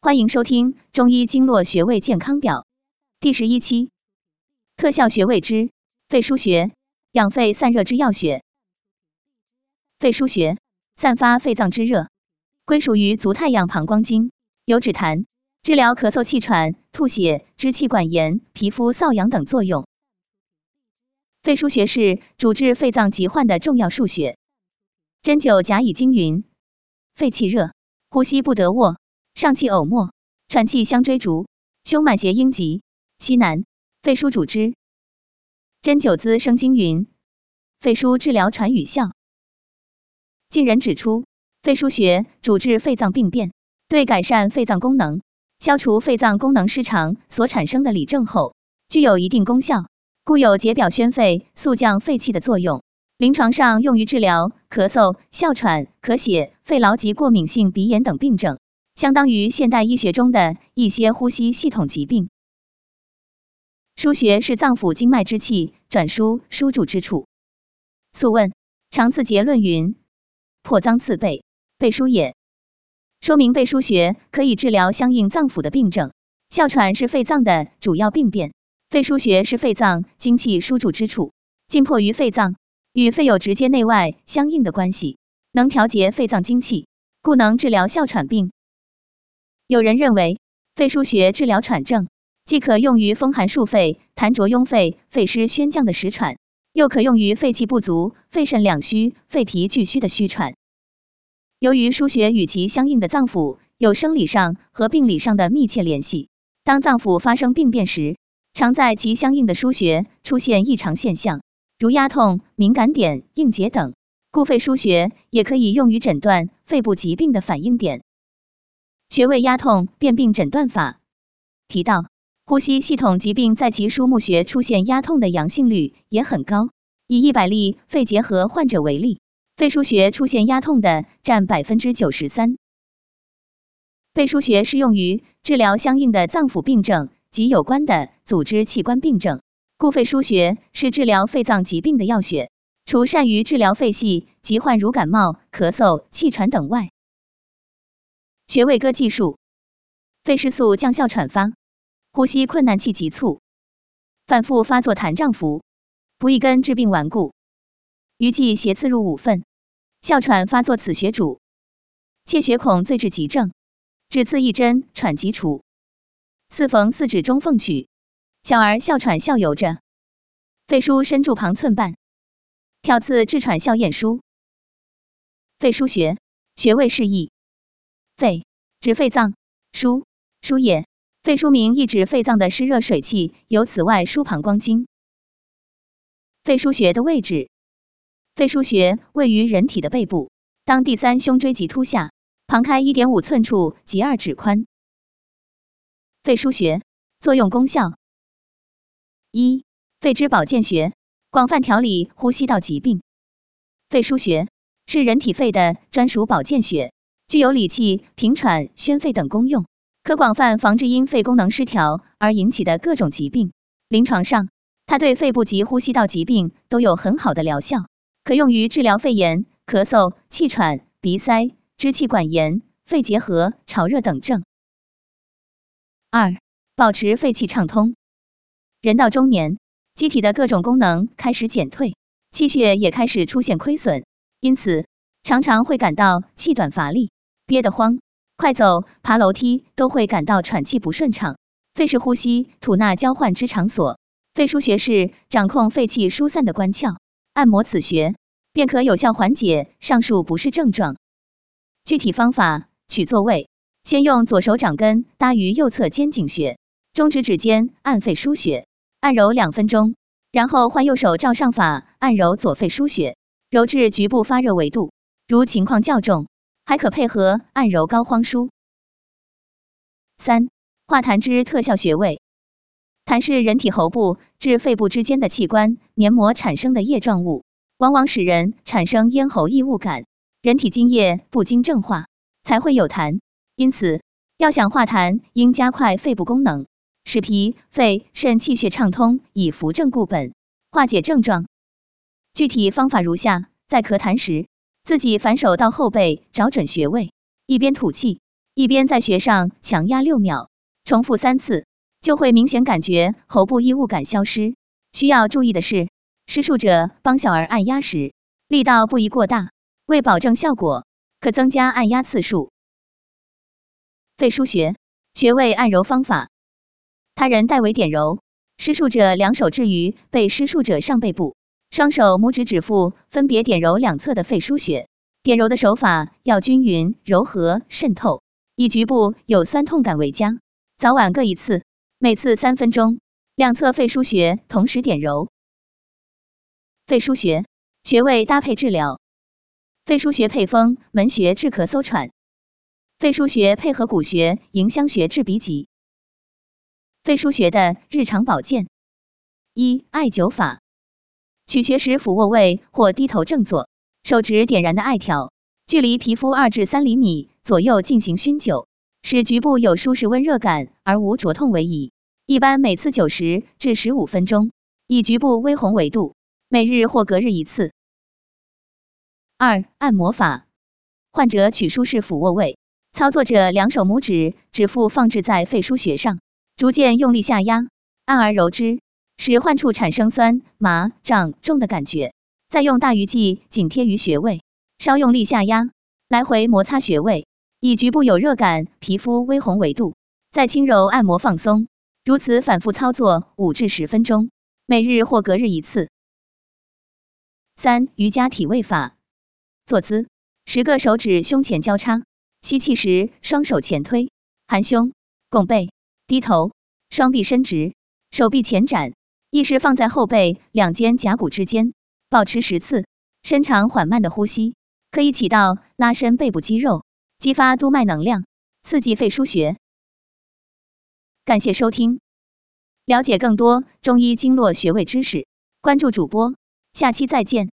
欢迎收听《中医经络穴位健康表》第十一期，特效穴位之肺腧穴，养肺散热之要穴。肺腧穴散发肺脏之热，归属于足太阳膀胱经，有止痰、治疗咳嗽、气喘、吐血、支气管炎、皮肤瘙痒等作用。肺腧穴是主治肺脏疾患的重要腧穴。针灸甲乙经云：肺气热，呼吸不得卧。上气呕沫，喘气相追逐，胸满胁阴急，西南，肺腧主之。针灸滋生经云，肺腧治疗喘语效。近人指出，肺腧穴主治肺脏病变，对改善肺脏功能、消除肺脏功能失常所产生的里症后，具有一定功效，故有解表宣肺、速降肺气的作用。临床上用于治疗咳嗽、哮喘、咳血、肺痨及过敏性鼻炎等病症。相当于现代医学中的一些呼吸系统疾病。腧穴是脏腑经脉之气转输输注之处。素问：长次结论云：破脏刺背，背腧也。说明背腧穴可以治疗相应脏腑的病症。哮喘是肺脏的主要病变，肺腧穴是肺脏精气输注之处，浸迫于肺脏，与肺有直接内外相应的关系，能调节肺脏精气，故能治疗哮喘病。有人认为，肺腧穴治疗喘症，既可用于风寒束肺、痰浊壅肺、肺湿宣降的实喘，又可用于肺气不足、肺肾两虚、肺脾俱虚的虚喘。由于腧穴与其相应的脏腑有生理上和病理上的密切联系，当脏腑发生病变时，常在其相应的腧穴出现异常现象，如压痛、敏感点、硬结等，故肺腧穴也可以用于诊断肺部疾病的反应点。穴位压痛辨病诊断法提到，呼吸系统疾病在其枢募穴出现压痛的阳性率也很高。以一百例肺结核患者为例，肺腧穴出现压痛的占百分之九十三。肺腧穴适用于治疗相应的脏腑病症及有关的组织器官病症，故肺腧穴是治疗肺脏疾病的要穴。除善于治疗肺系疾患如感冒、咳嗽、气喘等外，穴位歌技术：肺失速降哮喘发，呼吸困难气急促，反复发作痰胀服，不一根治病顽固，余气邪刺入五分，哮喘发作此穴主，切穴孔最治急症，只刺一针喘即除。四缝四指中缝取，小儿哮喘笑游着，肺腧深柱旁寸半，挑刺治喘笑咽舒。肺腧穴。穴位示意。肺指肺脏，腧腧也。肺腧名意指肺脏的湿热水气由此外输膀胱经。肺腧穴的位置，肺腧穴位于人体的背部，当第三胸椎棘突下，旁开一点五寸处及二指宽。肺腧穴作用功效：一、肺之保健穴，广泛调理呼吸道疾病。肺腧穴是人体肺的专属保健穴。具有理气、平喘、宣肺等功用，可广泛防治因肺功能失调而引起的各种疾病。临床上，它对肺部及呼吸道疾病都有很好的疗效，可用于治疗肺炎、咳嗽、气喘、鼻塞、支气管炎、肺结核、潮热等症。二、保持肺气畅通。人到中年，机体的各种功能开始减退，气血也开始出现亏损，因此常常会感到气短乏力。憋得慌，快走、爬楼梯都会感到喘气不顺畅。肺是呼吸、吐纳交换之场所，肺腧穴是掌控肺气疏散的关窍。按摩此穴，便可有效缓解上述不适症状。具体方法：取坐位，先用左手掌根搭于右侧肩颈穴，中指指尖按肺腧穴，按揉两分钟，然后换右手照上法按揉左肺腧穴，揉至局部发热为度。如情况较重。还可配合按揉膏肓腧。三、化痰之特效穴位。痰是人体喉部至肺部之间的器官黏膜产生的液状物，往往使人产生咽喉异物感。人体津液不经正化，才会有痰。因此，要想化痰，应加快肺部功能，使脾、肺、肾气血畅通，以扶正固本，化解症状。具体方法如下：在咳痰时。自己反手到后背找准穴位，一边吐气，一边在穴上强压六秒，重复三次，就会明显感觉喉部异物感消失。需要注意的是，施术者帮小儿按压时，力道不宜过大，为保证效果，可增加按压次数。肺腧穴穴位按揉方法，他人代为点揉，施术者两手置于被施术者上背部，双手拇指指腹分别点揉两侧的肺腧穴。点揉的手法要均匀、柔和、渗透，以局部有酸痛感为佳。早晚各一次，每次三分钟。两侧肺腧穴同时点揉。肺腧穴穴位搭配治疗。肺腧穴配风门穴治咳嗽喘。肺腧穴配合骨穴迎香穴治鼻疾。肺腧穴的日常保健。一、艾灸法。取穴时俯卧位或低头正坐，手指点燃的艾条，距离皮肤二至三厘米左右进行熏灸，使局部有舒适温热感而无灼痛为宜。一般每次九十至十五分钟，以局部微红为度，每日或隔日一次。二、按摩法，患者取舒适俯卧位，操作者两手拇指指腹放置在肺腧穴上，逐渐用力下压，按而揉之，使患处产生酸麻胀重的感觉，再用大鱼际紧贴于穴位，稍用力下压，来回摩擦穴位，以局部有热感、皮肤微红为度，再轻柔按摩放松。如此反复操作五至十分钟，每日或隔日一次。三、瑜伽体位法，坐姿，十个手指胸前交叉，吸气时双手前推，含胸，拱背，低头，双臂伸直，手臂前展，意识放在后背两肩胛骨之间，保持十次，伸长缓慢的呼吸，可以起到拉伸背部肌肉，激发督脉能量，刺激肺腧穴。感谢收听，了解更多中医经络穴位知识，关注主播，下期再见。